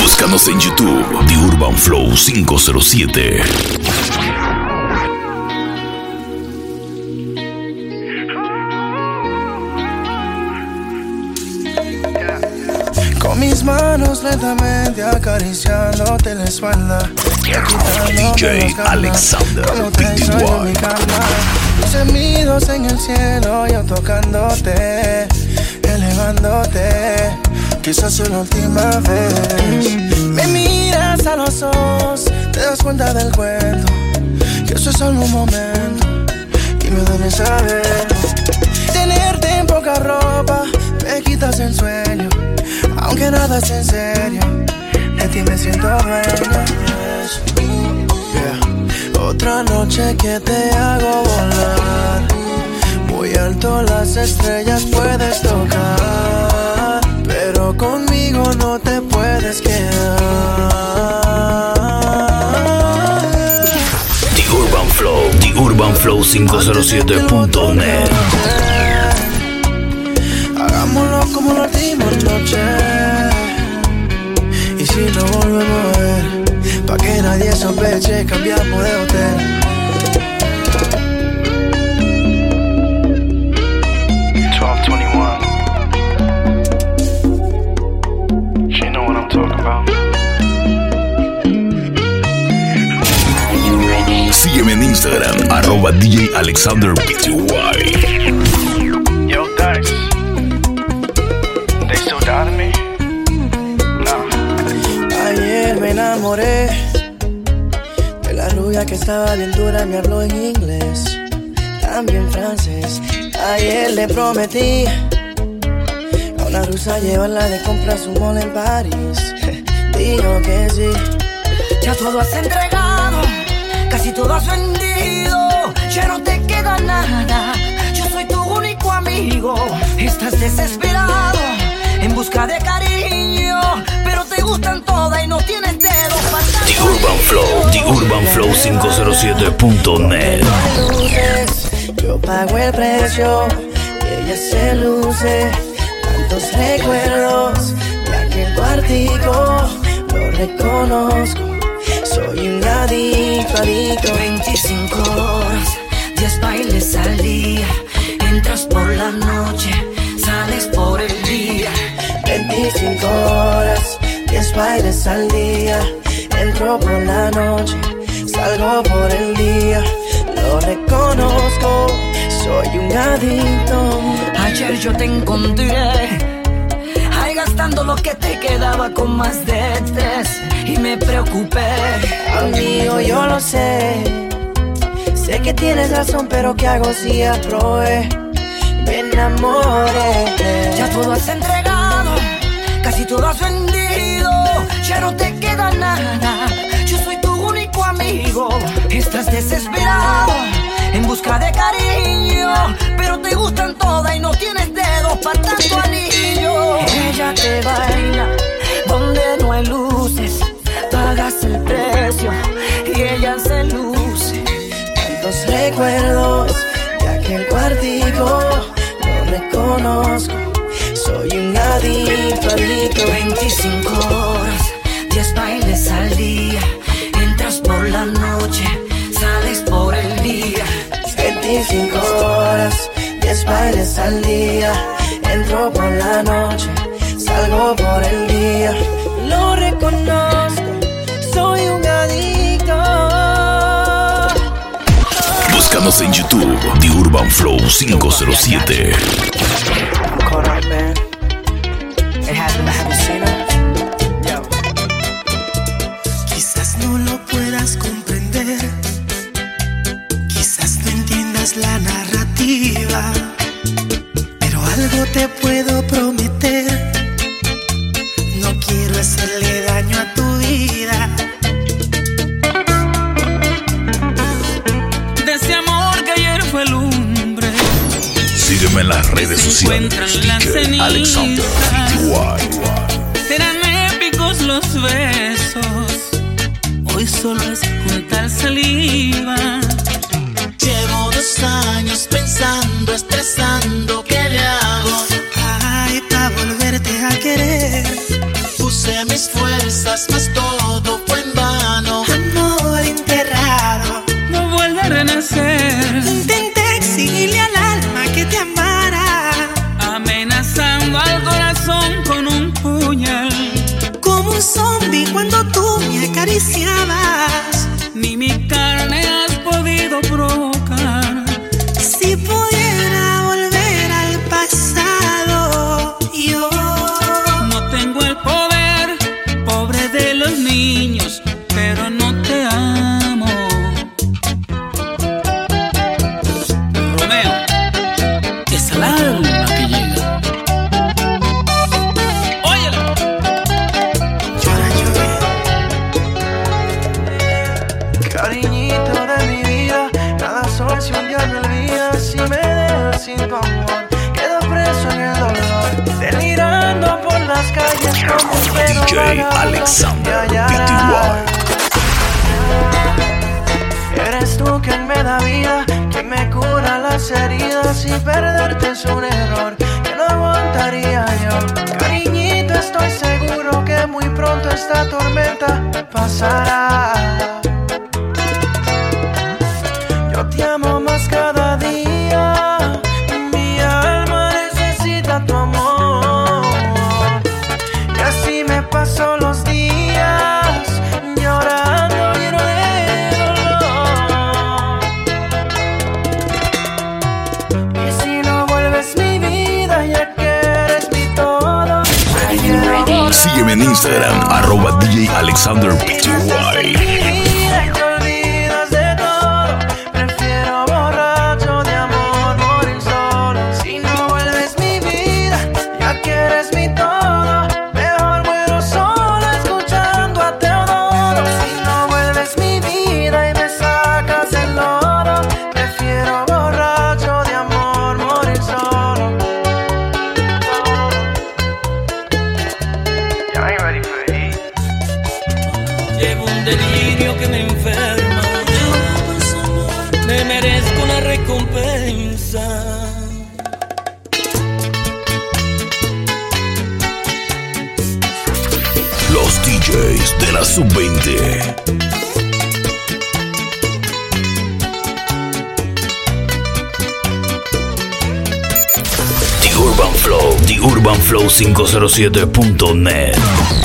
Búscanos en YouTube, The Urban Flow 507. Con mis manos lentamente acariciándote la espalda. DJ Alexander PTY. Semidos en el cielo, yo tocándote, Quizás es la última vez. Me miras a los ojos, te das cuenta del cuento. Que eso es solo un momento y me duele saber. Tenerte en poca ropa, me quitas el sueño. Aunque nada es en serio, de ti me siento dueño. Otra noche que te hago volar. Alto las estrellas puedes tocar. Pero conmigo no te puedes quedar. The Urban Flow, The Urban Flow 507.net. Hagámoslo como la última noche. Y si no volvemos a ver, pa' que nadie sospeche, cambiamos de hotel. Instagram, arroba DJ Alexander PTY. Yo, Dice. They still me? No. Ayer me enamoré de la rubia que estaba bien dura, me habló en inglés, también francés. Ayer le prometí a una rusa llevarla de compras un mall en París. Dijo que sí. Ya todo has entregado, casi todo has vendido, ya no te queda nada. Yo soy tu único amigo, estás desesperado en busca de cariño, pero te gustan todas y no tienes dedos para The Urban Flow, The Urban Flow 507.net. luces, yo pago el precio y ella se luce. Tantos recuerdos de aquel cuartico, lo reconozco. Soy un adicto, adicto. 25 horas, 10 bailes al día, entras por la noche, sales por el día. 25 horas, 10 bailes al día. Entro por la noche, salgo por el día. Lo reconozco, soy un adicto. Ayer yo te encontré gastando lo que te quedaba con más de tres Y me preocupé Amigo, yo lo sé. Sé que tienes razón, pero ¿qué hago si aprobé? Me enamoré. Ya todo has entregado Casi todo has vendido Ya no te queda nada amigo Estás desesperado En busca de cariño Pero te gustan todas y no tienes dedos para tanto anillo Ella te baila Donde no hay luces Pagas el precio Y ella se luce Tantos recuerdos de aquel cuartico, lo reconozco. Soy un adicto, adicto. 25 horas, 10 bailes al día. La noche, sales por el día. 25 horas, 10 bailes al día. Entro por la noche, salgo por el día. Lo reconozco, soy un adicto. Búscanos en YouTube, The Urban Flow 507. cariño. 507.net.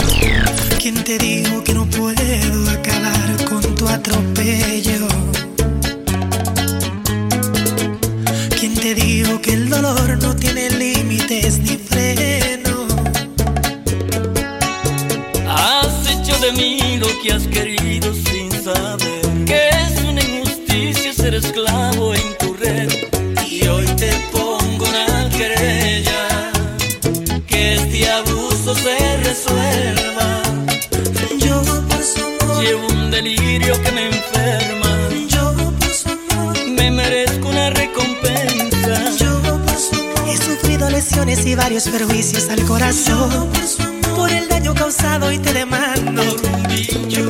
Yo por su amor llevo un delirio que me enferma. Yo por su amor me merezco una recompensa. Yo por su amor he sufrido lesiones y varios perjuicios al corazón. Por, el daño causado y te demando. Yo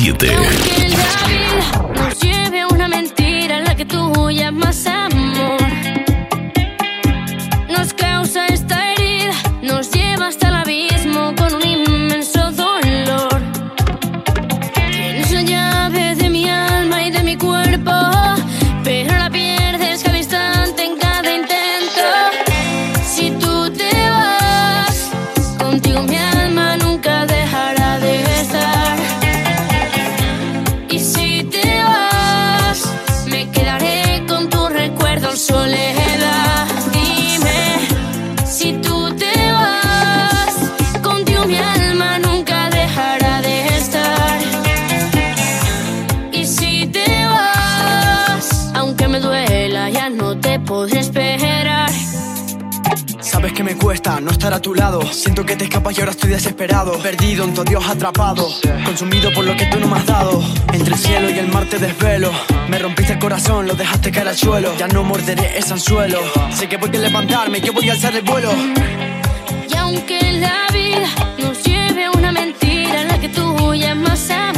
Siete. que me cuesta no estar a tu lado. Siento que te escapas y ahora estoy desesperado. Perdido en tu Dios atrapado. Consumido por lo que tú no me has dado. Entre el cielo y el mar te desvelo. Me rompiste el corazón, lo dejaste caer al suelo. Ya no morderé ese anzuelo. Sé que voy a levantarme, que voy a alzar el vuelo. Y aunque la vida nos lleve una mentira, la que tú llamas a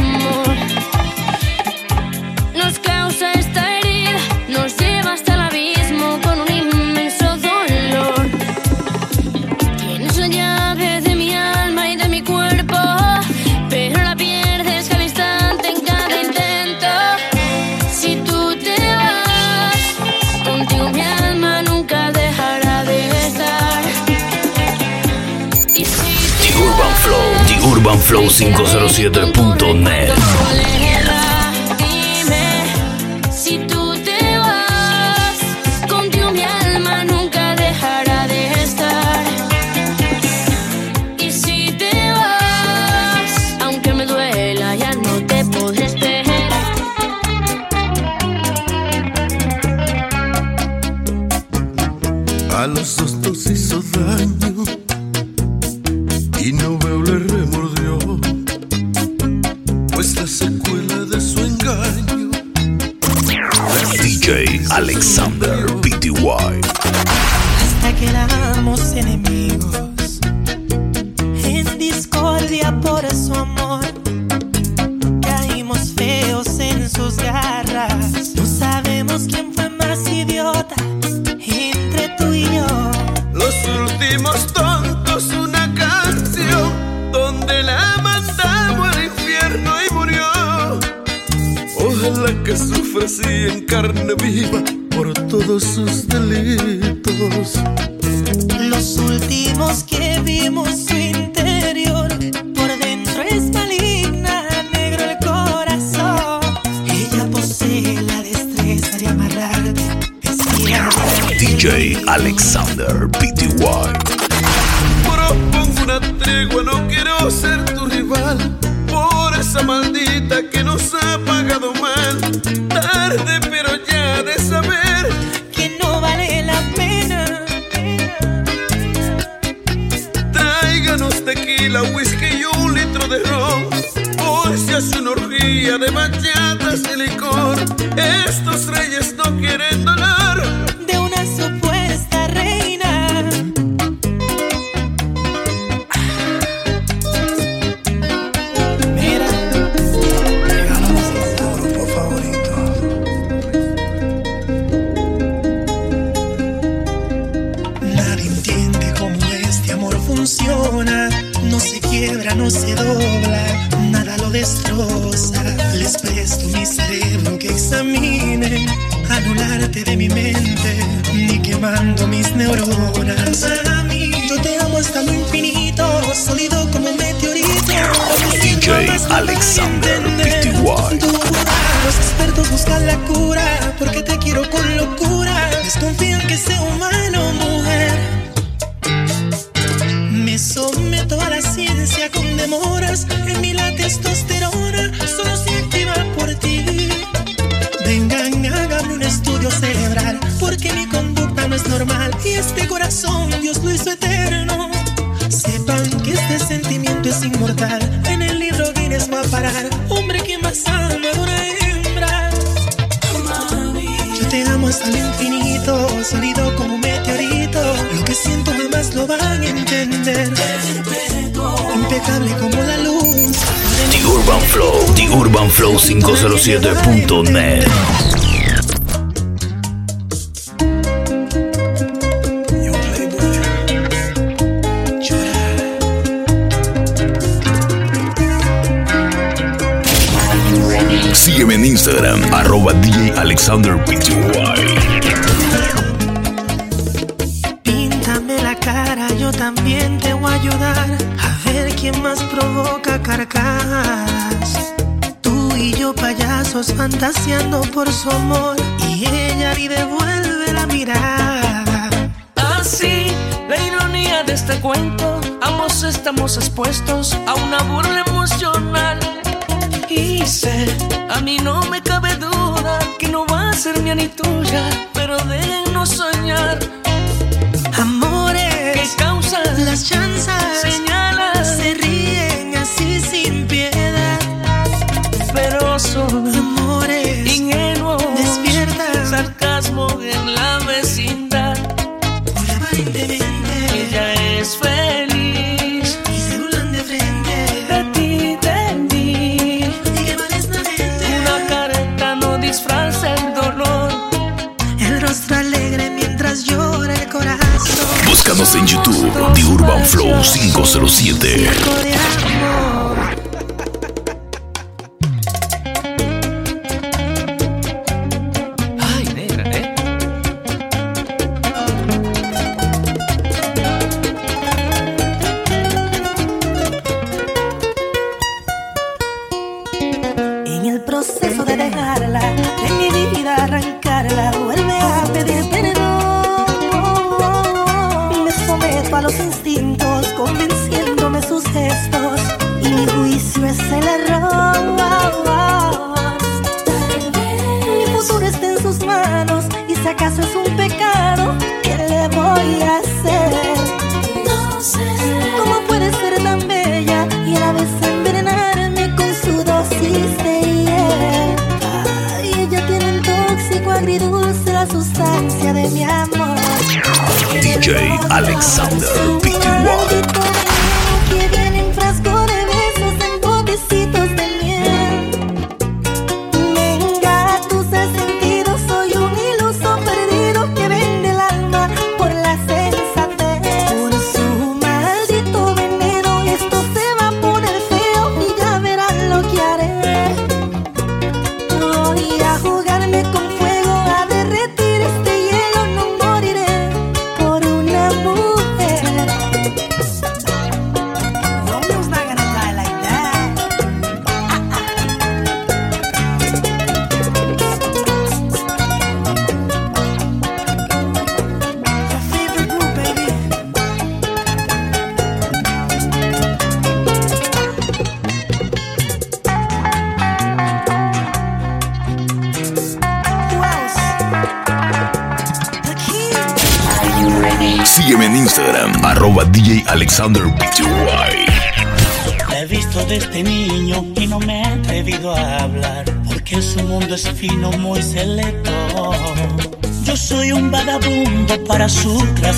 flow507.net. a parar. Hombre, ¿quién más ama de una hembra? Yo te amo hasta el infinito, sólido como un meteorito. Lo que siento jamás lo van a entender. Impecable como la luz. The Urban Flow, The Urban Flow 507.net. Instagram, arroba DJ Alexander Píntame la cara, yo también te voy a ayudar. A ver quién más provoca carcajadas. Tú y yo, payasos, fantaseando por su amor. Y ella ni devuelve la mirada. Así, la ironía de este cuento. Ambos estamos expuestos a una burla emocional a mí no me cabe duda que no va a ser mía ni tuya, pero déjenos soñar. Amores, que causan las chanzas. Señor En YouTube, The Urban Flow 507.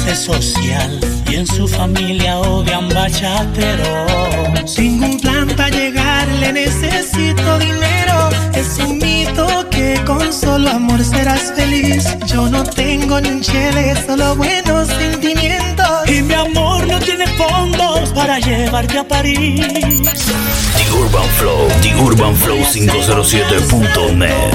Clase social y en su familia odian bachateros. Tengo un plan para llegarle, necesito dinero. Es un mito que con solo amor serás feliz. Yo no tengo ni un chele, solo buenos sentimientos. Y mi amor no tiene fondos para llevarte a París. The Urban Flow, The Urban Flow 507.net.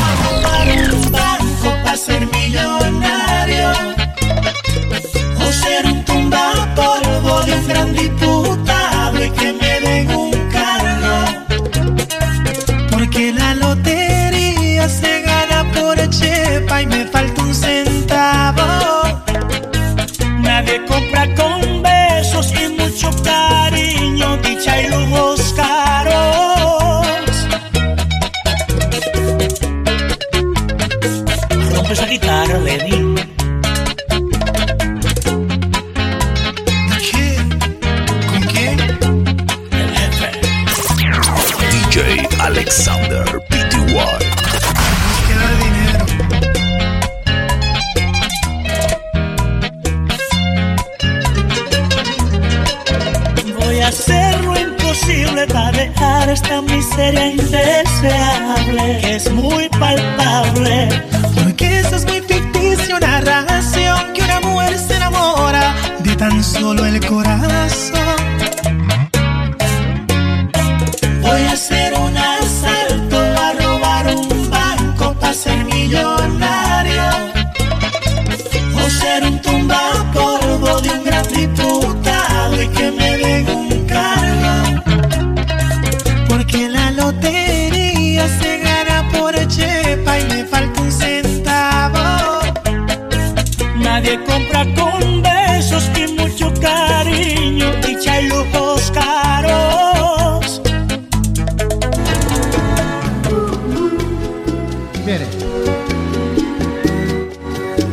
polvo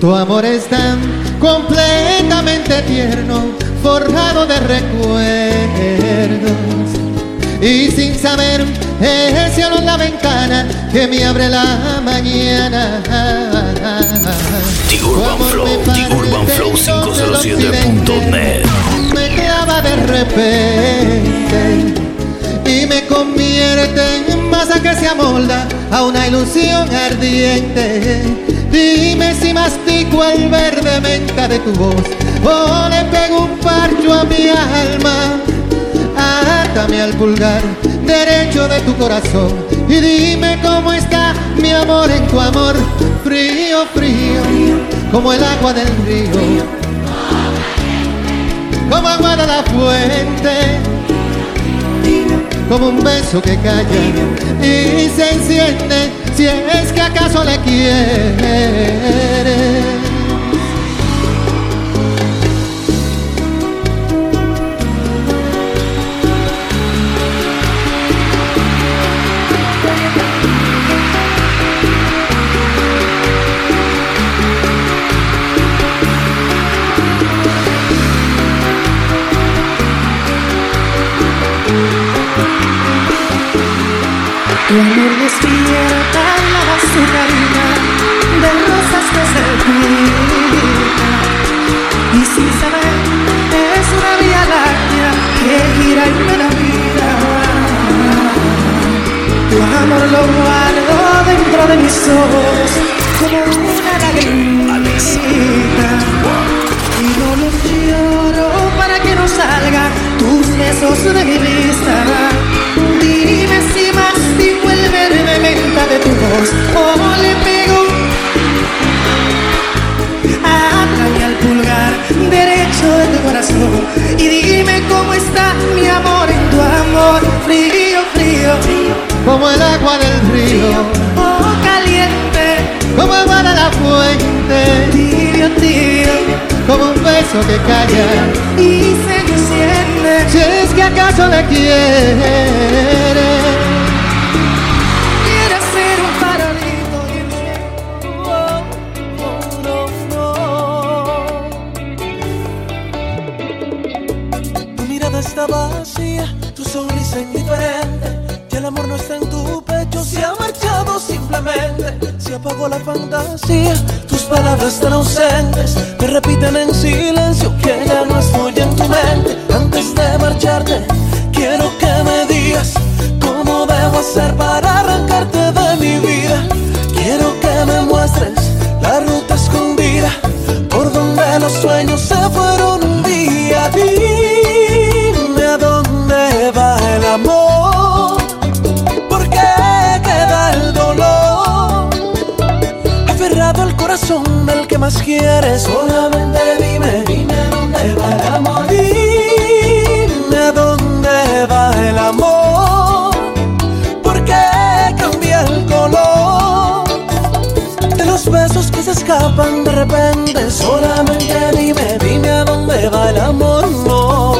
Tu amor es tan completamente tierno, forjado de recuerdos. Y sin saber, el cielo la ventana que me abre la mañana. The Urban Flow, The Urban Flow 507.net. Me clava de repente y me convierte en masa que se amolda a una ilusión ardiente. Dime si mastico el verde menta de tu voz o le pego un parcho a mi alma. Átame al pulgar derecho de tu corazón y dime cómo está mi amor en tu amor. Frío, frío, como el agua del río como agua de la fuente, como un beso que calla y se enciende si es que acaso le quiere. Mis ojos como una lagrimita. Y no los lloro para que no salgan tus besos de mi beso que calla y se enciende. Si es que acaso le quiere. Quiero ser un farolito y no. Tu mirada está vacía, tu sonrisa indiferente. Y el amor no está en tu pecho, se ha marchado simplemente. Se apagó la fantasía, palabras están ausentes. Me repiten en silencio que ya no estoy en tu mente. Antes de marcharte, quiero que me digas cómo debo hacer para arrancarte de mi vida. Quiero que me muestres la ruta escondida por donde los sueños se más quieres, solamente dime, dime dónde va el amor. Dime dónde va el amor, por qué cambia el color de los besos que se escapan de repente. Solamente dime, dime a dónde va el amor, no.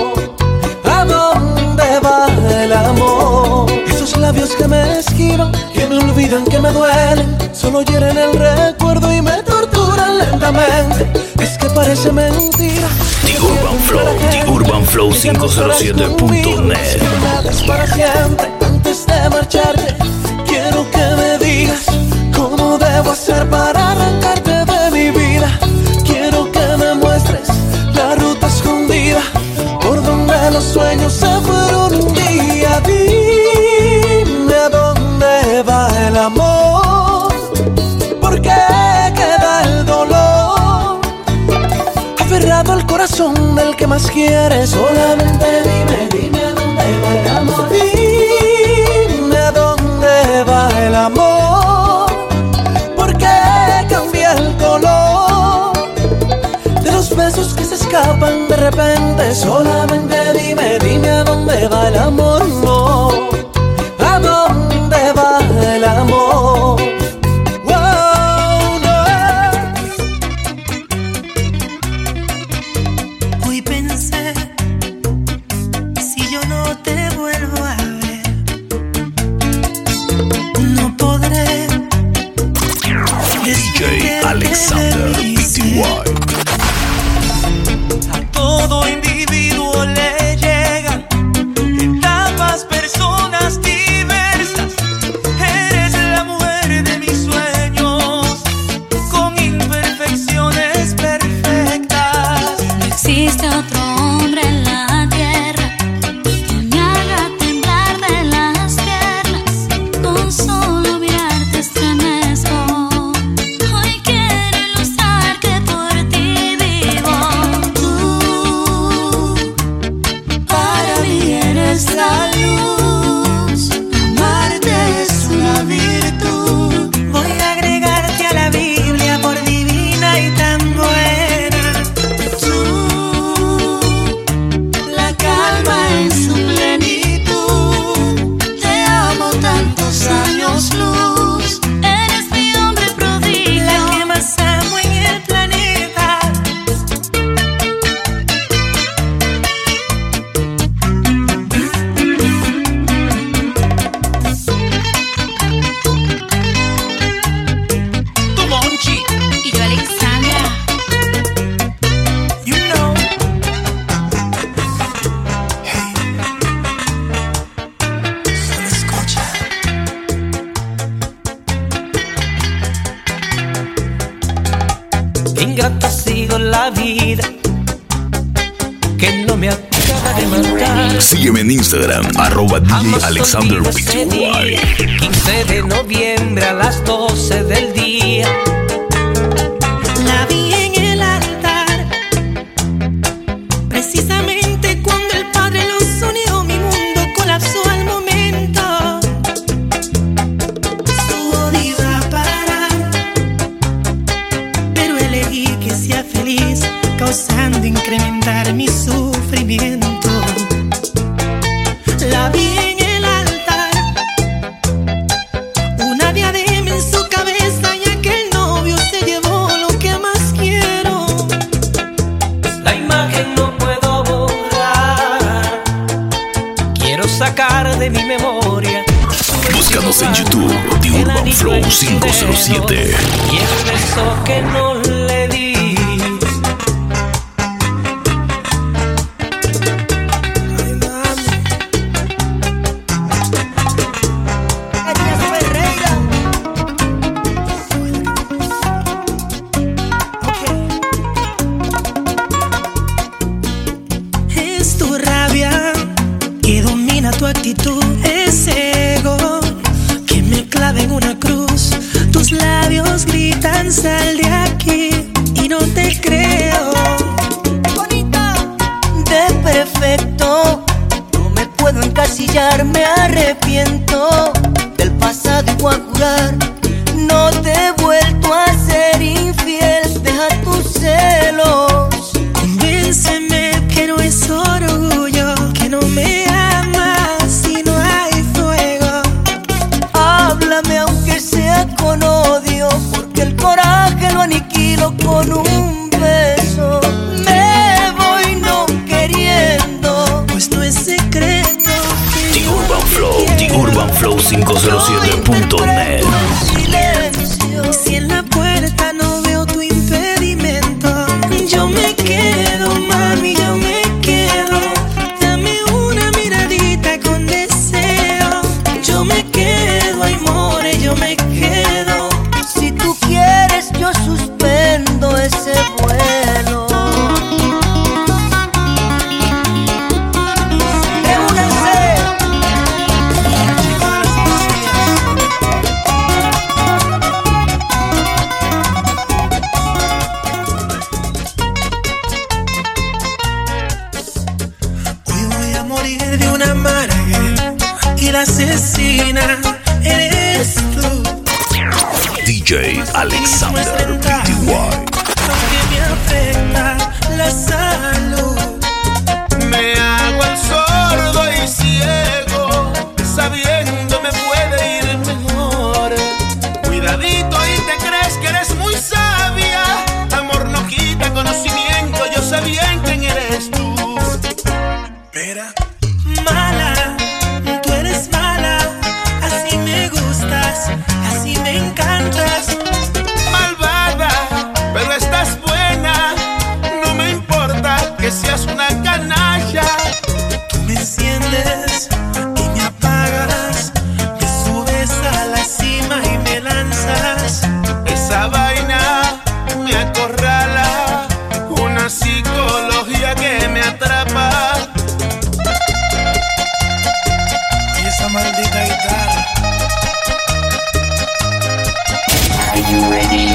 ¿A dónde va el amor? Esos labios que me esquivan, que me olvidan, que me duelen, solo hieren el recuerdo y me lentamente. Es que parece mentira. The Urban Flow, The Urban Flow 507.net. para siempre antes de marcharte. Quiero que me digas cómo debo hacer para arrancarte de mi vida. Quiero que me muestres la ruta escondida por donde los sueños se corazón del que más quieres. Solamente dime, dime dónde va el amor. Dime dónde va el amor. ¿Por qué cambia el color de los besos que se escapan de repente? Solamente dime, dime a dónde va el amor. No, Sígueme en Instagram, arroba DJ Alexander 21 de noviembre a las 12 del día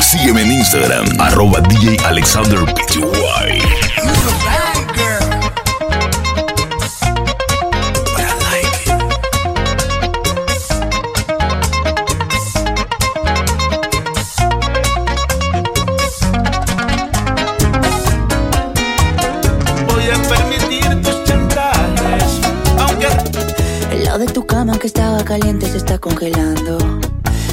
Sígueme en Instagram, arroba DJ AlexanderPTY. Voy a permitir tus chantales. Aunque. El lado de tu cama que estaba caliente se está congelando.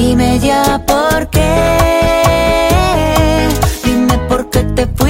Dime ya por qué. Dime por qué te fuiste,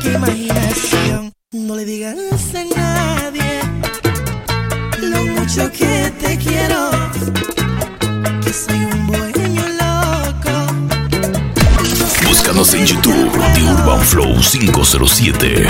Qué imaginación. No le digas a nadie lo mucho que te quiero. Que soy un dueño loco. Búscanos en YouTube, The Urban Flow 507.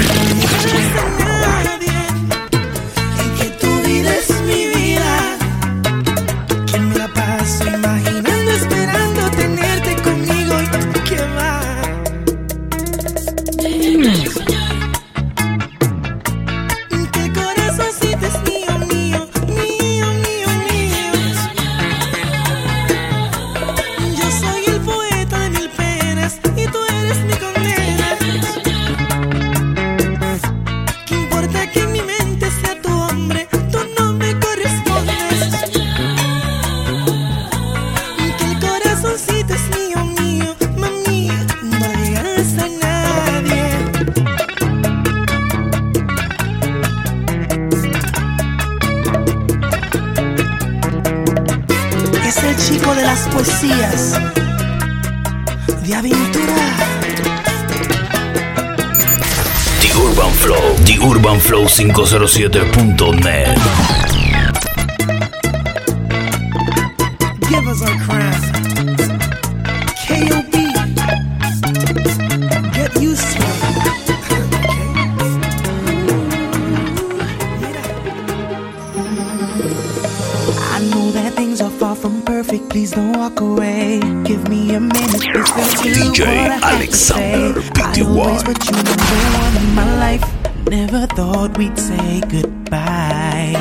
507.net. Give us our craft. KOB. Get used to it. I know that things are far from perfect. Please don't walk away. Give me a minute. DJ Alexander Pty. Never thought we'd say goodbye.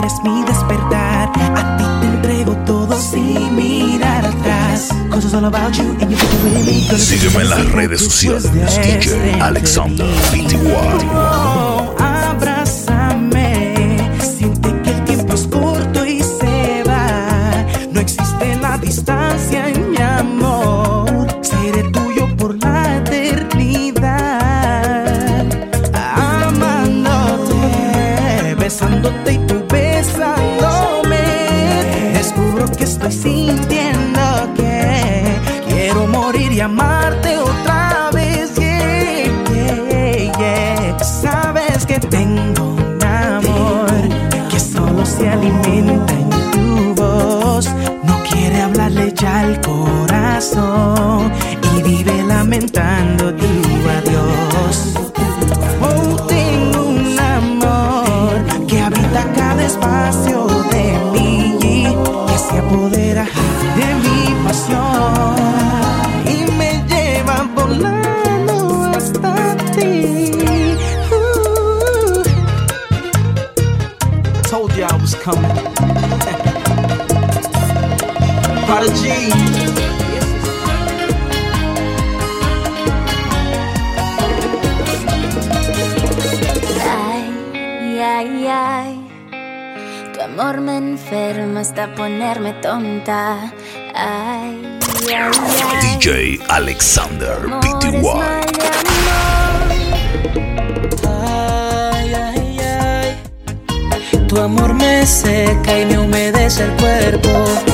eres mi despertar. A ti te entrego todo sin mirar atrás. Cosas all about you and you with me. Sígueme en las redes sociales. DJ este Alexander 21. y amarte otra vez. Yeah, yeah, yeah. Sabes que tengo un amor que solo se alimenta en tu voz. No quiere hablarle ya al corazón y vive lamentando lamentándote. I was coming. Prodigy. Ay, ay, ay. Tu amor me enferma hasta ponerme tonta. Ay, ay, ay. DJ Alexander Pty. Tu amor me seca y me humedece el cuerpo.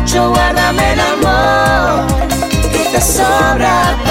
mucho, guárdame el amor que te sobra.